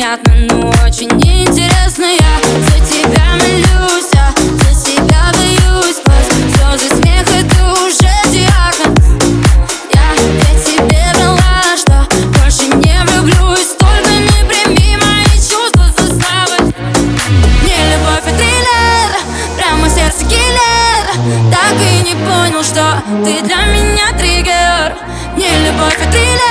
понятно, но очень интересно. Я за тебя молюсь, а за себя боюсь. За смех, это уже диагноз. Я ведь тебе брала, что больше не влюблюсь. Только не прими мои чувства за слабость. Мне любовь и триллер, прямо сердце киллер. Так и не понял, что ты для меня триггер. Не любовь и триллер.